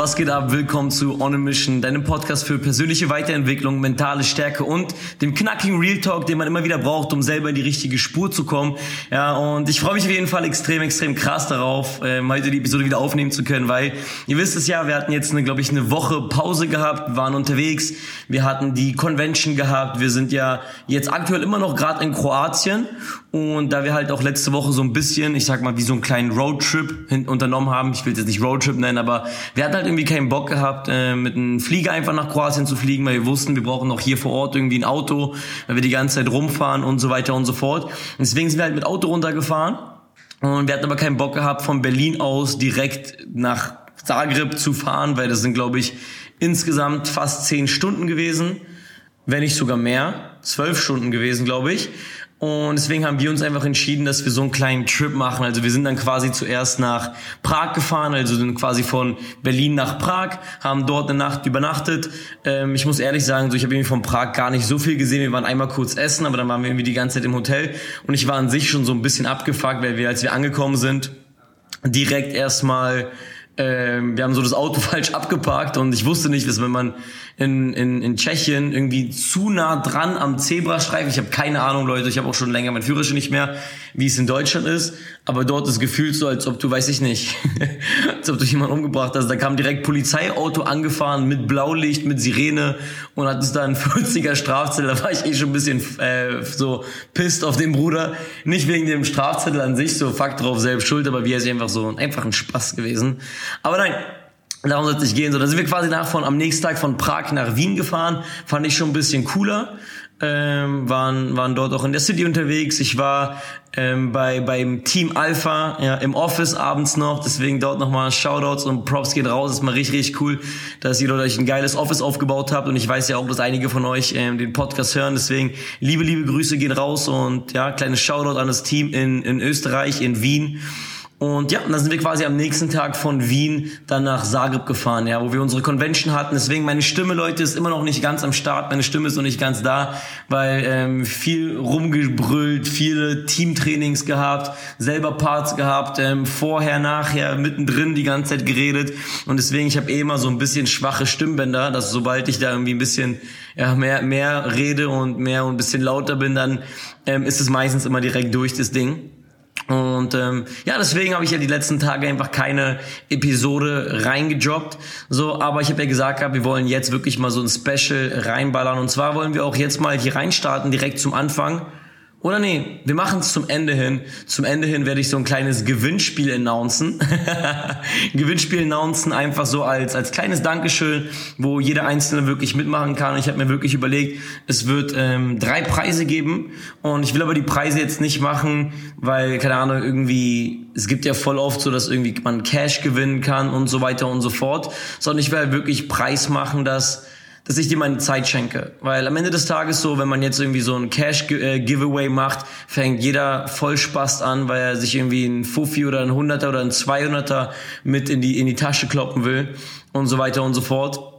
Was geht ab? Willkommen zu On a Mission, deinem Podcast für persönliche Weiterentwicklung, mentale Stärke und dem knackigen Real Talk, den man immer wieder braucht, um selber in die richtige Spur zu kommen. Ja, und ich freue mich auf jeden Fall extrem, extrem krass darauf, äh, heute die Episode wieder aufnehmen zu können, weil ihr wisst es ja, wir hatten jetzt eine, glaube ich, eine Woche Pause gehabt, waren unterwegs, wir hatten die Convention gehabt, wir sind ja jetzt aktuell immer noch gerade in Kroatien und da wir halt auch letzte Woche so ein bisschen, ich sag mal, wie so einen kleinen Roadtrip unternommen haben, ich will es jetzt nicht Roadtrip nennen, aber wir hatten halt irgendwie keinen Bock gehabt, äh, mit einem Flieger einfach nach Kroatien zu fliegen, weil wir wussten, wir brauchen auch hier vor Ort irgendwie ein Auto, weil wir die ganze Zeit rumfahren und so weiter und so fort. Und deswegen sind wir halt mit Auto runtergefahren. Und wir hatten aber keinen Bock gehabt, von Berlin aus direkt nach Zagreb zu fahren, weil das sind, glaube ich, insgesamt fast zehn Stunden gewesen, wenn nicht sogar mehr, zwölf Stunden gewesen, glaube ich. Und deswegen haben wir uns einfach entschieden, dass wir so einen kleinen Trip machen. Also wir sind dann quasi zuerst nach Prag gefahren, also sind quasi von Berlin nach Prag, haben dort eine Nacht übernachtet. Ähm, ich muss ehrlich sagen, so ich habe irgendwie von Prag gar nicht so viel gesehen. Wir waren einmal kurz essen, aber dann waren wir irgendwie die ganze Zeit im Hotel. Und ich war an sich schon so ein bisschen abgefuckt, weil wir, als wir angekommen sind, direkt erstmal ähm, wir haben so das Auto falsch abgeparkt und ich wusste nicht, dass wenn man in, in, in Tschechien irgendwie zu nah dran am Zebrastreifen, ich habe keine Ahnung, Leute, ich habe auch schon länger mein Führerschein nicht mehr, wie es in Deutschland ist, aber dort ist gefühlt so, als ob du, weiß ich nicht, als ob du jemanden umgebracht hast. Da kam direkt Polizeiauto angefahren mit Blaulicht, mit Sirene und hat es da einen 40er Strafzettel. Da war ich eh schon ein bisschen äh, so pisst auf den Bruder. Nicht wegen dem Strafzettel an sich, so Fakt drauf, selbst schuld, aber wie er sich einfach so, einfach ein Spaß gewesen. Aber nein, Darum soll es gehen. So, da sind wir quasi nach von, am nächsten Tag von Prag nach Wien gefahren. Fand ich schon ein bisschen cooler ähm, waren, waren dort auch in der City unterwegs. Ich war ähm, bei beim Team Alpha ja, im Office abends noch, deswegen dort nochmal Shoutouts und Props geht raus. ist mal richtig, richtig cool, dass ihr dort euch ein geiles Office aufgebaut habt und ich weiß ja auch, dass einige von euch ähm, den Podcast hören. Deswegen liebe, liebe Grüße gehen raus und ja, kleines Shoutout an das Team in, in Österreich, in Wien. Und ja, und dann sind wir quasi am nächsten Tag von Wien dann nach Zagreb gefahren, ja, wo wir unsere Convention hatten. Deswegen meine Stimme, Leute, ist immer noch nicht ganz am Start. Meine Stimme ist noch nicht ganz da, weil ähm, viel rumgebrüllt, viele Teamtrainings gehabt, selber Parts gehabt, ähm, vorher, nachher, mittendrin die ganze Zeit geredet. Und deswegen, ich habe eh immer so ein bisschen schwache Stimmbänder, dass sobald ich da irgendwie ein bisschen ja, mehr, mehr rede und mehr und ein bisschen lauter bin, dann ähm, ist es meistens immer direkt durch das Ding. Und ähm, ja, deswegen habe ich ja die letzten Tage einfach keine Episode reingejobbt. So, aber ich habe ja gesagt, wir wollen jetzt wirklich mal so ein Special reinballern. Und zwar wollen wir auch jetzt mal hier reinstarten, direkt zum Anfang. Oder nee, wir machen es zum Ende hin. Zum Ende hin werde ich so ein kleines Gewinnspiel announcen. Gewinnspiel announcen einfach so als, als kleines Dankeschön, wo jeder Einzelne wirklich mitmachen kann. Ich habe mir wirklich überlegt, es wird ähm, drei Preise geben. Und ich will aber die Preise jetzt nicht machen, weil, keine Ahnung, irgendwie, es gibt ja voll oft so, dass irgendwie man Cash gewinnen kann und so weiter und so fort. Sondern ich will halt wirklich Preis machen, dass dass ich dir meine Zeit schenke. Weil am Ende des Tages so, wenn man jetzt irgendwie so ein Cash-Giveaway macht, fängt jeder voll Spaß an, weil er sich irgendwie ein Fuffi oder ein Hunderter oder ein Zweihunderter mit in die, in die Tasche kloppen will und so weiter und so fort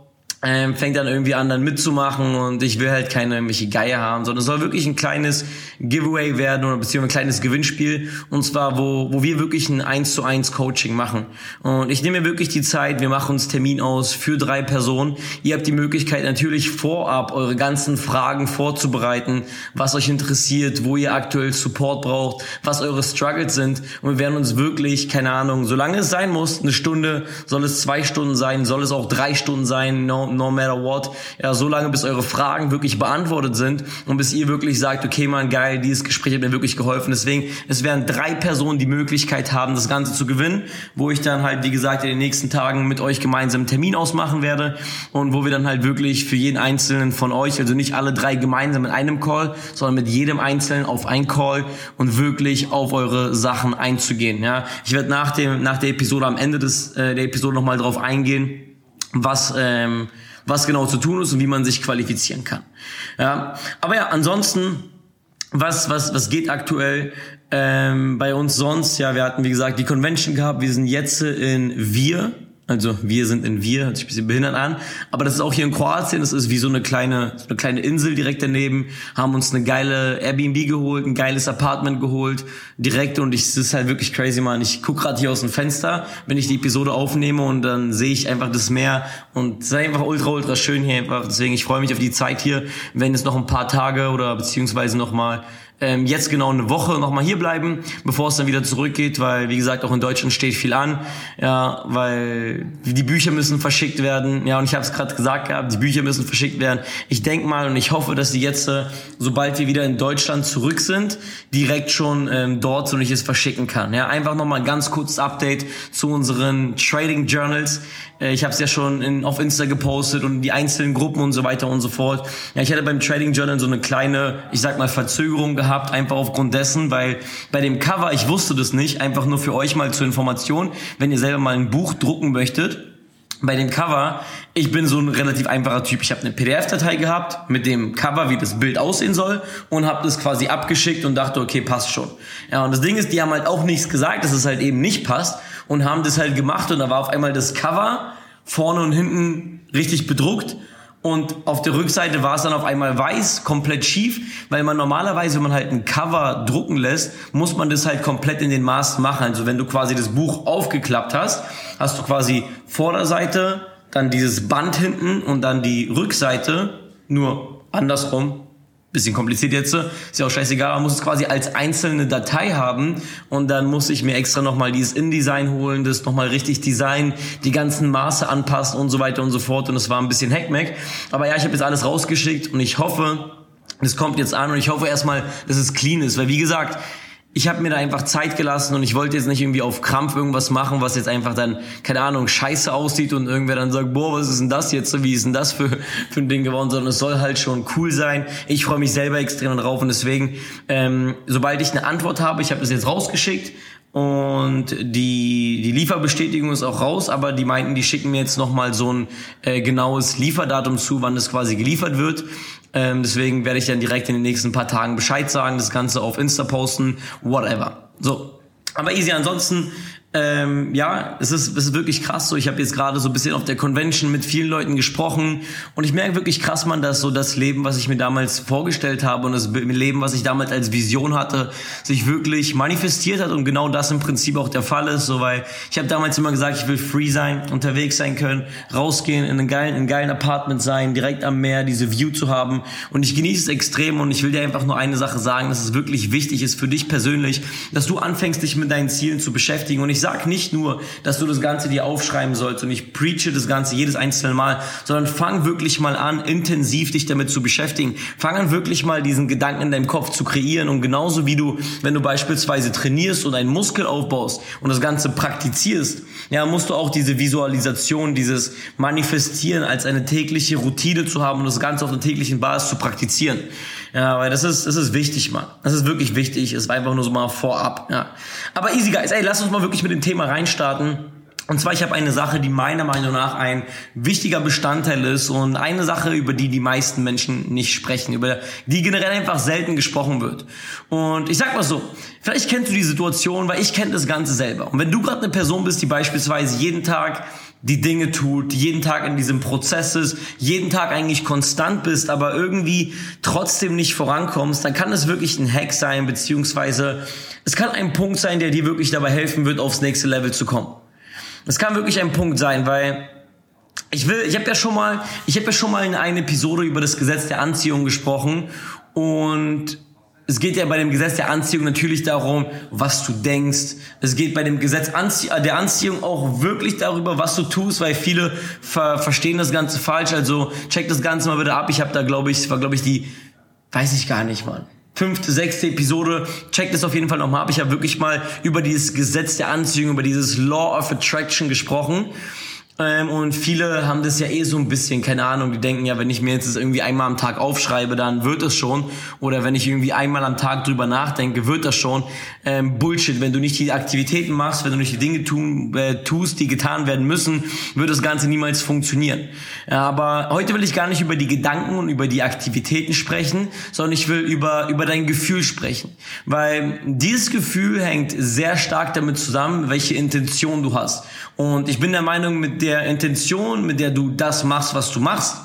ähm, fängt dann irgendwie an, dann mitzumachen und ich will halt keine irgendwelche Geier haben, sondern es soll wirklich ein kleines Giveaway werden oder beziehungsweise ein kleines Gewinnspiel und zwar, wo, wo wir wirklich ein 1 zu 1 Coaching machen. Und ich nehme mir wirklich die Zeit, wir machen uns Termin aus für drei Personen. Ihr habt die Möglichkeit natürlich vorab eure ganzen Fragen vorzubereiten, was euch interessiert, wo ihr aktuell Support braucht, was eure Struggles sind und wir werden uns wirklich, keine Ahnung, solange es sein muss, eine Stunde, soll es zwei Stunden sein, soll es auch drei Stunden sein, no, no matter what. Ja, so lange, bis eure Fragen wirklich beantwortet sind und bis ihr wirklich sagt, okay, man, geil, dieses Gespräch hat mir wirklich geholfen. Deswegen, es werden drei Personen die Möglichkeit haben, das Ganze zu gewinnen, wo ich dann halt, wie gesagt, in den nächsten Tagen mit euch gemeinsam einen Termin ausmachen werde und wo wir dann halt wirklich für jeden einzelnen von euch, also nicht alle drei gemeinsam in einem Call, sondern mit jedem einzelnen auf einen Call und wirklich auf eure Sachen einzugehen. Ja, ich werde nach dem nach der Episode am Ende des äh, der Episode nochmal drauf eingehen, was ähm, was genau zu tun ist und wie man sich qualifizieren kann. Ja, aber ja, ansonsten was was was geht aktuell ähm, bei uns sonst? Ja, wir hatten wie gesagt die Convention gehabt. Wir sind jetzt in Wir Also wir sind in wir, hört sich ein bisschen behindert an. Aber das ist auch hier in Kroatien, das ist wie so eine kleine, so eine kleine Insel direkt daneben. Haben uns eine geile Airbnb geholt, ein geiles Apartment geholt, direkt. Und ich, das ist halt wirklich crazy, man. Ich guck gerade hier aus dem Fenster, wenn ich die Episode aufnehme und dann sehe ich einfach das Meer und es ist einfach ultra, ultra schön hier einfach. Deswegen, ich freue mich auf die Zeit hier, wenn es noch ein paar Tage oder beziehungsweise noch mal ähm, jetzt genau eine Woche nochmal hier bleiben, bevor es dann wieder zurückgeht, weil wie gesagt auch in Deutschland steht viel an, ja, weil die Bücher müssen verschickt werden, ja und ich habe es gerade gesagt gehabt, die Bücher müssen verschickt werden. Ich denk mal und ich hoffe, dass die jetzt, äh, sobald wir wieder in Deutschland zurück sind, direkt schon ähm, dort so nicht es verschicken kann. Ja, einfach nochmal ein ganz kurzes Update zu unseren Trading Journals. Äh, ich habe es ja schon in, auf Insta gepostet und die einzelnen Gruppen und so weiter und so fort. Ja, ich hatte beim Trading Journal so eine kleine, ich sag mal, Verzögerung gehabt, einfach aufgrund dessen, weil bei dem Cover, ich wusste das nicht, einfach nur für euch mal zur Information, wenn ihr selber mal ein Buch drucken möchtet, bei dem Cover, ich bin so ein relativ einfacher Typ. Ich habe eine PDF-Datei gehabt mit dem Cover, wie das Bild aussehen soll und habe das quasi abgeschickt und dachte, okay, passt schon. Ja, und das Ding ist, die haben halt auch nichts gesagt, dass es halt eben nicht passt und haben das halt gemacht und da war auf einmal das Cover vorne und hinten richtig bedruckt und auf der Rückseite war es dann auf einmal weiß, komplett schief, weil man normalerweise, wenn man halt ein Cover drucken lässt, muss man das halt komplett in den Maßen machen. Also wenn du quasi das Buch aufgeklappt hast, hast du quasi Vorderseite, dann dieses Band hinten und dann die Rückseite nur andersrum bisschen kompliziert jetzt, ist ja auch scheißegal, man muss es quasi als einzelne Datei haben und dann muss ich mir extra nochmal dieses InDesign holen, das nochmal richtig designen, die ganzen Maße anpassen und so weiter und so fort und es war ein bisschen Hackmack. Aber ja, ich habe jetzt alles rausgeschickt und ich hoffe, das kommt jetzt an und ich hoffe erstmal, dass es clean ist, weil wie gesagt, ich habe mir da einfach Zeit gelassen und ich wollte jetzt nicht irgendwie auf Krampf irgendwas machen, was jetzt einfach dann, keine Ahnung, scheiße aussieht und irgendwer dann sagt, boah, was ist denn das jetzt? Wie ist denn das für, für ein Ding geworden? Sondern es soll halt schon cool sein. Ich freue mich selber extrem drauf und deswegen, ähm, sobald ich eine Antwort habe, ich habe das jetzt rausgeschickt, und die, die Lieferbestätigung ist auch raus, aber die meinten, die schicken mir jetzt nochmal so ein äh, genaues Lieferdatum zu, wann das quasi geliefert wird. Ähm, deswegen werde ich dann direkt in den nächsten paar Tagen Bescheid sagen, das Ganze auf Insta posten, whatever. So. Aber easy, ansonsten ähm, ja, es ist, es ist wirklich krass so. Ich habe jetzt gerade so ein bisschen auf der Convention mit vielen Leuten gesprochen und ich merke wirklich krass, man, dass so das Leben, was ich mir damals vorgestellt habe und das Leben, was ich damals als Vision hatte, sich wirklich manifestiert hat und genau das im Prinzip auch der Fall ist. So, weil ich habe damals immer gesagt, ich will free sein, unterwegs sein können, rausgehen, in einem geilen, in einem geilen Apartment sein, direkt am Meer, diese View zu haben und ich genieße es extrem und ich will dir einfach nur eine Sache sagen, dass es wirklich wichtig ist für dich persönlich, dass du anfängst, dich mit deinen Zielen zu beschäftigen und ich sag nicht nur, dass du das Ganze dir aufschreiben sollst und ich preache das Ganze jedes einzelne Mal, sondern fang wirklich mal an, intensiv dich damit zu beschäftigen. Fang an, wirklich mal diesen Gedanken in deinem Kopf zu kreieren und genauso wie du, wenn du beispielsweise trainierst und einen Muskel aufbaust und das Ganze praktizierst, ja, musst du auch diese Visualisation, dieses Manifestieren als eine tägliche Routine zu haben und das Ganze auf einer täglichen Basis zu praktizieren. Ja, weil das ist, das ist wichtig, Mann. Das ist wirklich wichtig. Es war einfach nur so mal vorab, ja. Aber easy, guys, ey, lass uns mal wirklich mit dem Thema reinstarten. Und zwar, ich habe eine Sache, die meiner Meinung nach ein wichtiger Bestandteil ist und eine Sache, über die die meisten Menschen nicht sprechen, über die generell einfach selten gesprochen wird. Und ich sag mal so, vielleicht kennst du die Situation, weil ich kenne das Ganze selber. Und wenn du gerade eine Person bist, die beispielsweise jeden Tag die Dinge tut, jeden Tag in diesem Prozess ist, jeden Tag eigentlich konstant bist, aber irgendwie trotzdem nicht vorankommst, dann kann es wirklich ein Hack sein, beziehungsweise es kann ein Punkt sein, der dir wirklich dabei helfen wird, aufs nächste Level zu kommen. Es kann wirklich ein Punkt sein, weil ich will, ich habe ja schon mal, ich habe ja schon mal in einer Episode über das Gesetz der Anziehung gesprochen und es geht ja bei dem Gesetz der Anziehung natürlich darum, was du denkst. Es geht bei dem Gesetz der Anziehung auch wirklich darüber, was du tust, weil viele ver verstehen das Ganze falsch. Also check das Ganze mal wieder ab. Ich habe da, glaube ich, war, glaube ich, die, weiß ich gar nicht, Mann. Fünfte, sechste Episode. Check das auf jeden Fall nochmal ab. Ich habe wirklich mal über dieses Gesetz der Anziehung, über dieses Law of Attraction gesprochen. Ähm, und viele haben das ja eh so ein bisschen, keine Ahnung, die denken ja, wenn ich mir jetzt das irgendwie einmal am Tag aufschreibe, dann wird es schon. Oder wenn ich irgendwie einmal am Tag drüber nachdenke, wird das schon. Ähm, Bullshit, wenn du nicht die Aktivitäten machst, wenn du nicht die Dinge tun, äh, tust, die getan werden müssen, wird das Ganze niemals funktionieren. Aber heute will ich gar nicht über die Gedanken und über die Aktivitäten sprechen, sondern ich will über, über dein Gefühl sprechen. Weil dieses Gefühl hängt sehr stark damit zusammen, welche Intention du hast. Und ich bin der Meinung, mit der Intention, mit der du das machst, was du machst,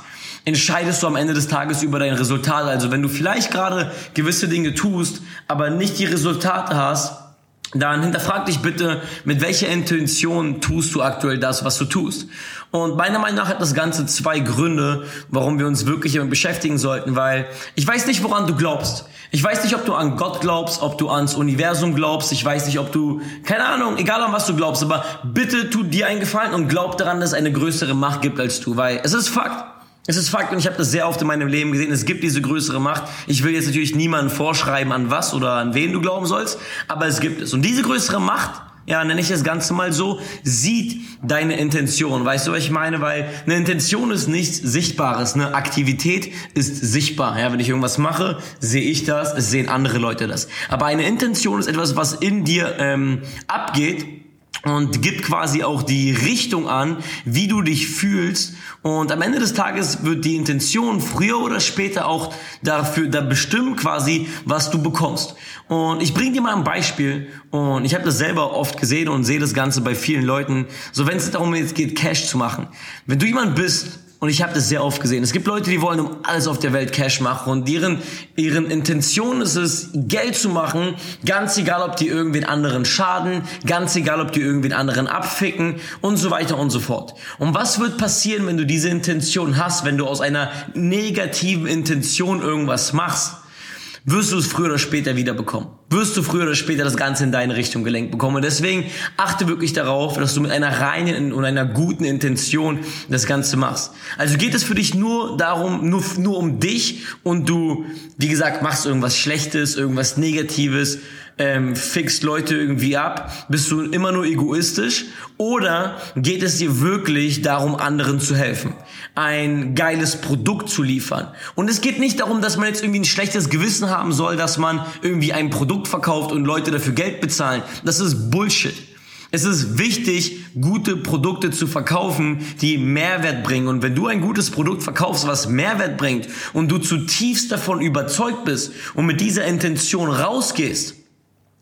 entscheidest du am Ende des Tages über dein Resultat. Also wenn du vielleicht gerade gewisse Dinge tust, aber nicht die Resultate hast, dann hinterfrag dich bitte, mit welcher Intention tust du aktuell das, was du tust. Und meiner Meinung nach hat das Ganze zwei Gründe, warum wir uns wirklich damit beschäftigen sollten, weil ich weiß nicht, woran du glaubst. Ich weiß nicht, ob du an Gott glaubst, ob du ans Universum glaubst. Ich weiß nicht, ob du, keine Ahnung, egal an was du glaubst, aber bitte tu dir einen Gefallen und glaub daran, dass es eine größere Macht gibt als du, weil es ist Fakt. Es ist Fakt und ich habe das sehr oft in meinem Leben gesehen. Es gibt diese größere Macht. Ich will jetzt natürlich niemandem vorschreiben, an was oder an wen du glauben sollst, aber es gibt es. Und diese größere Macht, ja, nenne ich das Ganze mal so, sieht deine Intention. Weißt du, was ich meine? Weil eine Intention ist nichts Sichtbares. Eine Aktivität ist sichtbar. Ja, wenn ich irgendwas mache, sehe ich das, es sehen andere Leute das. Aber eine Intention ist etwas, was in dir ähm, abgeht und gibt quasi auch die Richtung an, wie du dich fühlst. Und am Ende des Tages wird die Intention früher oder später auch dafür da bestimmen quasi, was du bekommst. Und ich bringe dir mal ein Beispiel. Und ich habe das selber oft gesehen und sehe das Ganze bei vielen Leuten. So wenn es darum geht, Cash zu machen. Wenn du jemand bist, und ich habe das sehr oft gesehen. Es gibt Leute, die wollen um alles auf der Welt Cash machen und deren, ihren Intention ist es, Geld zu machen, ganz egal, ob die irgendwen anderen schaden, ganz egal, ob die irgendwen anderen abficken und so weiter und so fort. Und was wird passieren, wenn du diese Intention hast, wenn du aus einer negativen Intention irgendwas machst? Wirst du es früher oder später wieder bekommen. Wirst du früher oder später das Ganze in deine Richtung gelenkt bekommen. Und deswegen achte wirklich darauf, dass du mit einer reinen und einer guten Intention das Ganze machst. Also geht es für dich nur darum, nur, nur um dich und du, wie gesagt, machst irgendwas Schlechtes, irgendwas Negatives, ähm, fixt Leute irgendwie ab? Bist du immer nur egoistisch? Oder geht es dir wirklich darum, anderen zu helfen? Ein geiles Produkt zu liefern? Und es geht nicht darum, dass man jetzt irgendwie ein schlechtes Gewissen haben soll, dass man irgendwie ein Produkt verkauft und Leute dafür Geld bezahlen. Das ist Bullshit. Es ist wichtig, gute Produkte zu verkaufen, die Mehrwert bringen. Und wenn du ein gutes Produkt verkaufst, was Mehrwert bringt und du zutiefst davon überzeugt bist und mit dieser Intention rausgehst,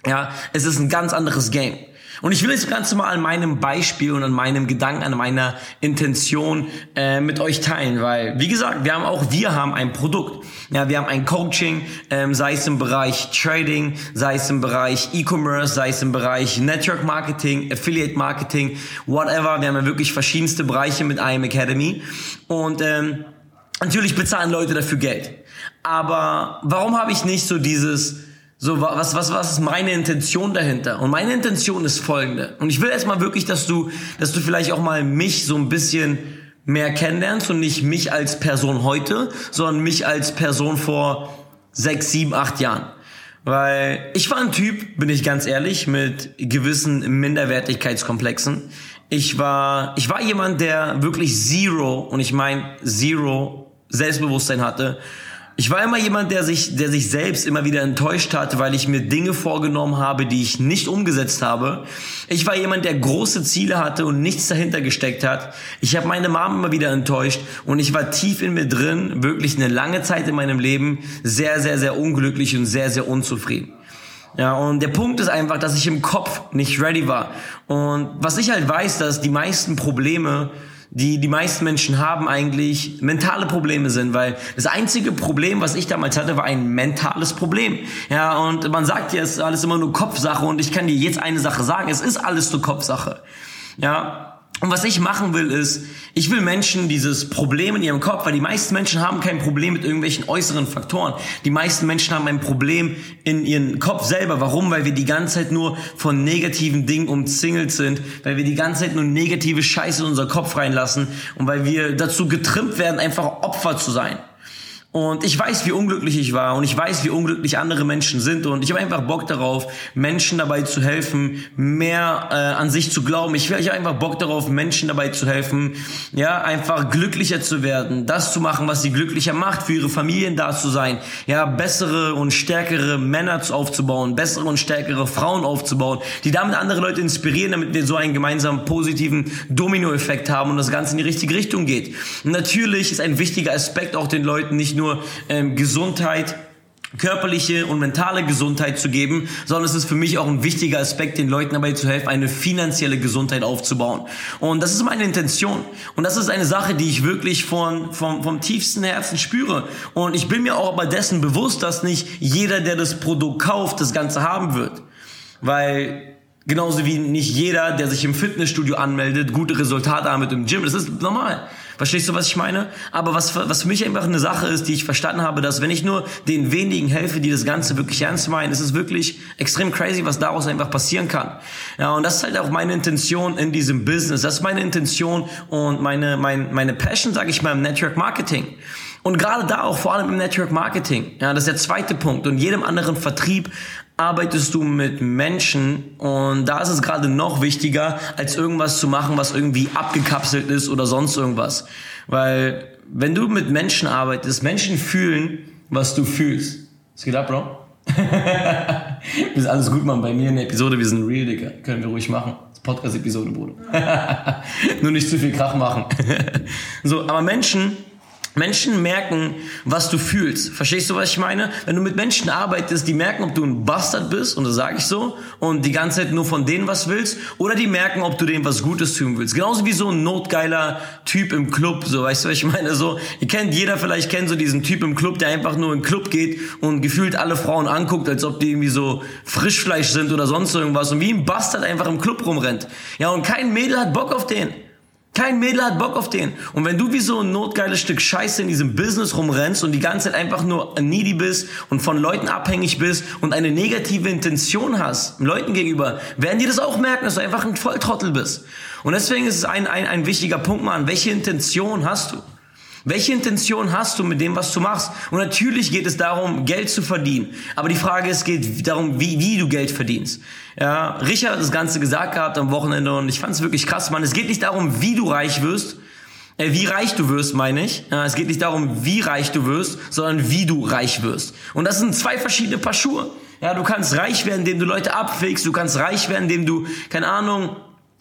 ja, es ist ein ganz anderes Game. Und ich will das Ganze mal an meinem Beispiel und an meinem Gedanken, an meiner Intention äh, mit euch teilen, weil wie gesagt, wir haben auch wir haben ein Produkt. Ja, wir haben ein Coaching, ähm, sei es im Bereich Trading, sei es im Bereich E-Commerce, sei es im Bereich Network Marketing, Affiliate Marketing, whatever. Wir haben ja wirklich verschiedenste Bereiche mit IM Academy und ähm, natürlich bezahlen Leute dafür Geld. Aber warum habe ich nicht so dieses so, was, was, was ist meine Intention dahinter? Und meine Intention ist folgende. Und ich will erstmal wirklich, dass du, dass du vielleicht auch mal mich so ein bisschen mehr kennenlernst und nicht mich als Person heute, sondern mich als Person vor sechs, sieben, acht Jahren. Weil ich war ein Typ, bin ich ganz ehrlich, mit gewissen Minderwertigkeitskomplexen. Ich war, ich war jemand, der wirklich Zero, und ich meine Zero Selbstbewusstsein hatte ich war immer jemand, der sich, der sich selbst immer wieder enttäuscht hat, weil ich mir Dinge vorgenommen habe, die ich nicht umgesetzt habe. Ich war jemand, der große Ziele hatte und nichts dahinter gesteckt hat. Ich habe meine Mom immer wieder enttäuscht und ich war tief in mir drin, wirklich eine lange Zeit in meinem Leben, sehr, sehr, sehr unglücklich und sehr, sehr unzufrieden. Ja, und der Punkt ist einfach, dass ich im Kopf nicht ready war. Und was ich halt weiß, dass die meisten Probleme die die meisten Menschen haben, eigentlich mentale Probleme sind, weil das einzige Problem, was ich damals hatte, war ein mentales Problem. Ja, und man sagt ja, es ist alles immer nur Kopfsache und ich kann dir jetzt eine Sache sagen, es ist alles nur Kopfsache. Ja, und was ich machen will, ist, ich will Menschen dieses Problem in ihrem Kopf, weil die meisten Menschen haben kein Problem mit irgendwelchen äußeren Faktoren. Die meisten Menschen haben ein Problem in ihrem Kopf selber. Warum? Weil wir die ganze Zeit nur von negativen Dingen umzingelt sind, weil wir die ganze Zeit nur negative Scheiße in unser Kopf reinlassen und weil wir dazu getrimmt werden, einfach Opfer zu sein. Und ich weiß, wie unglücklich ich war und ich weiß, wie unglücklich andere Menschen sind und ich habe einfach Bock darauf, Menschen dabei zu helfen, mehr äh, an sich zu glauben. Ich, ich habe einfach Bock darauf, Menschen dabei zu helfen, ja, einfach glücklicher zu werden, das zu machen, was sie glücklicher macht, für ihre Familien da zu sein, ja, bessere und stärkere Männer aufzubauen, bessere und stärkere Frauen aufzubauen, die damit andere Leute inspirieren, damit wir so einen gemeinsamen positiven Dominoeffekt haben und das Ganze in die richtige Richtung geht. Natürlich ist ein wichtiger Aspekt auch den Leuten nicht nur nur ähm, Gesundheit körperliche und mentale Gesundheit zu geben, sondern es ist für mich auch ein wichtiger Aspekt, den Leuten dabei zu helfen, eine finanzielle Gesundheit aufzubauen. Und das ist meine Intention. Und das ist eine Sache, die ich wirklich von, vom, vom tiefsten Herzen spüre. Und ich bin mir auch aber dessen bewusst, dass nicht jeder, der das Produkt kauft, das Ganze haben wird. Weil Genauso wie nicht jeder, der sich im Fitnessstudio anmeldet, gute Resultate haben mit dem Gym. Das ist normal. Verstehst du, was ich meine? Aber was, was für mich einfach eine Sache ist, die ich verstanden habe, dass wenn ich nur den wenigen helfe, die das Ganze wirklich ernst meinen, ist es wirklich extrem crazy, was daraus einfach passieren kann. Ja, und das ist halt auch meine Intention in diesem Business. Das ist meine Intention und meine, mein, meine Passion, sage ich mal, im Network Marketing. Und gerade da auch vor allem im Network Marketing. Ja, das ist der zweite Punkt. Und jedem anderen Vertrieb arbeitest du mit Menschen und da ist es gerade noch wichtiger, als irgendwas zu machen, was irgendwie abgekapselt ist oder sonst irgendwas. Weil wenn du mit Menschen arbeitest, Menschen fühlen, was du fühlst. Was geht ab, Bro? ist alles gut, Mann. Bei mir in der Episode, wir sind real, Digga. Können wir ruhig machen. Podcast-Episode, Bruder. Nur nicht zu viel Krach machen. so, aber Menschen Menschen merken, was du fühlst. Verstehst du, was ich meine? Wenn du mit Menschen arbeitest, die merken, ob du ein Bastard bist, und das sage ich so, und die ganze Zeit nur von denen was willst, oder die merken, ob du denen was Gutes tun willst. Genauso wie so ein notgeiler Typ im Club, so, weißt du, was ich meine? So, ihr kennt, jeder vielleicht kennt so diesen Typ im Club, der einfach nur in den Club geht und gefühlt alle Frauen anguckt, als ob die irgendwie so Frischfleisch sind oder sonst irgendwas und wie ein Bastard einfach im Club rumrennt. Ja, und kein Mädel hat Bock auf den. Kein Mädel hat Bock auf den. Und wenn du wie so ein notgeiles Stück Scheiße in diesem Business rumrennst und die ganze Zeit einfach nur needy bist und von Leuten abhängig bist und eine negative Intention hast, Leuten gegenüber, werden die das auch merken, dass du einfach ein Volltrottel bist. Und deswegen ist es ein, ein, ein wichtiger Punkt, Mann. Welche Intention hast du? Welche Intention hast du mit dem, was du machst? Und natürlich geht es darum, Geld zu verdienen. Aber die Frage ist, geht darum, wie, wie du Geld verdienst. Ja, Richard hat das Ganze gesagt gehabt am Wochenende und ich fand es wirklich krass, Mann. Es geht nicht darum, wie du reich wirst, äh, wie reich du wirst, meine ich. Ja, es geht nicht darum, wie reich du wirst, sondern wie du reich wirst. Und das sind zwei verschiedene Paar Schuhe. Ja, du kannst reich werden, indem du Leute abwägst. Du kannst reich werden, indem du, keine Ahnung,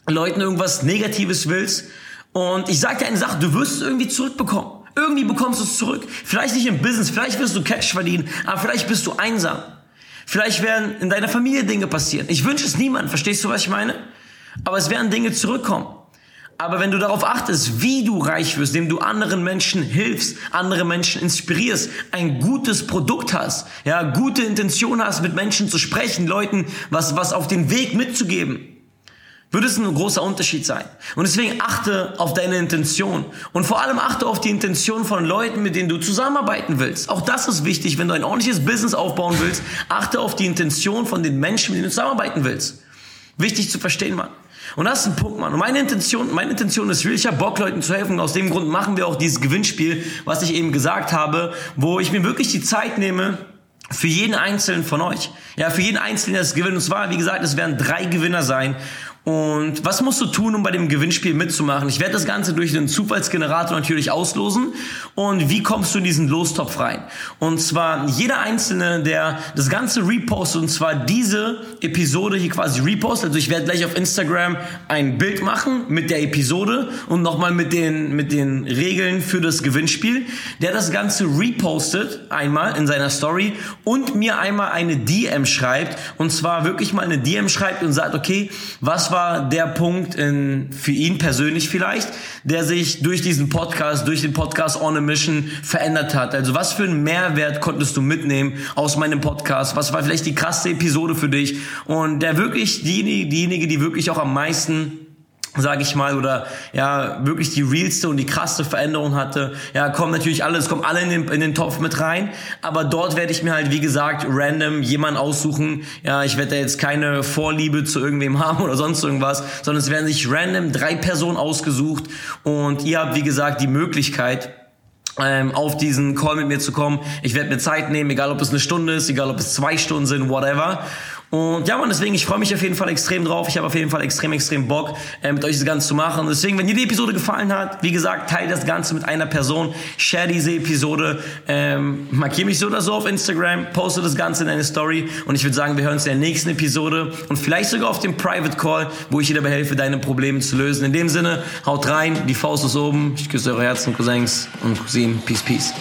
Leuten irgendwas Negatives willst. Und ich sage dir eine Sache, du wirst es irgendwie zurückbekommen. Irgendwie bekommst du es zurück. Vielleicht nicht im Business, vielleicht wirst du Cash verdienen, aber vielleicht bist du einsam. Vielleicht werden in deiner Familie Dinge passieren. Ich wünsche es niemandem, verstehst du, was ich meine? Aber es werden Dinge zurückkommen. Aber wenn du darauf achtest, wie du reich wirst, indem du anderen Menschen hilfst, andere Menschen inspirierst, ein gutes Produkt hast, ja, gute Intention hast, mit Menschen zu sprechen, Leuten was, was auf den Weg mitzugeben, würde es ein großer Unterschied sein. Und deswegen achte auf deine Intention. Und vor allem achte auf die Intention von Leuten, mit denen du zusammenarbeiten willst. Auch das ist wichtig, wenn du ein ordentliches Business aufbauen willst. Achte auf die Intention von den Menschen, mit denen du zusammenarbeiten willst. Wichtig zu verstehen, Mann. Und das ist ein Punkt, Mann. Und meine Intention, meine Intention ist. Ich habe Bock, Leuten zu helfen. Und aus dem Grund machen wir auch dieses Gewinnspiel, was ich eben gesagt habe, wo ich mir wirklich die Zeit nehme, für jeden Einzelnen von euch. Ja, für jeden Einzelnen, der es gewinnt. Und zwar, wie gesagt, es werden drei Gewinner sein. Und was musst du tun, um bei dem Gewinnspiel mitzumachen? Ich werde das Ganze durch den Zufallsgenerator natürlich auslosen. Und wie kommst du in diesen Lostopf rein? Und zwar jeder Einzelne, der das Ganze repostet, und zwar diese Episode hier quasi repostet. Also ich werde gleich auf Instagram ein Bild machen mit der Episode und nochmal mit den, mit den Regeln für das Gewinnspiel. Der das Ganze repostet einmal in seiner Story und mir einmal eine DM schreibt. Und zwar wirklich mal eine DM schreibt und sagt, okay, was war der Punkt in, für ihn persönlich vielleicht, der sich durch diesen Podcast, durch den Podcast On a Mission verändert hat? Also was für einen Mehrwert konntest du mitnehmen aus meinem Podcast? Was war vielleicht die krasse Episode für dich? Und der wirklich, diejenige, diejenige die wirklich auch am meisten sage ich mal, oder ja, wirklich die realste und die krasse Veränderung hatte. Ja, kommen natürlich alle, es kommen alle in den, in den Topf mit rein, aber dort werde ich mir halt, wie gesagt, random jemanden aussuchen. Ja, ich werde da jetzt keine Vorliebe zu irgendwem haben oder sonst irgendwas, sondern es werden sich random drei Personen ausgesucht und ihr habt, wie gesagt, die Möglichkeit, ähm, auf diesen Call mit mir zu kommen. Ich werde mir Zeit nehmen, egal ob es eine Stunde ist, egal ob es zwei Stunden sind, whatever. Und ja, man, deswegen, ich freue mich auf jeden Fall extrem drauf. Ich habe auf jeden Fall extrem, extrem Bock, äh, mit euch das Ganze zu machen. Deswegen, wenn dir die Episode gefallen hat, wie gesagt, teile das Ganze mit einer Person, share diese Episode, ähm, markiere mich so oder so auf Instagram, poste das Ganze in eine Story und ich würde sagen, wir hören uns in der nächsten Episode und vielleicht sogar auf dem Private Call, wo ich dir dabei helfe, deine Probleme zu lösen. In dem Sinne, haut rein, die Faust ist oben. Ich küsse eure Herzen, Cousins und Cousinen. Peace, peace.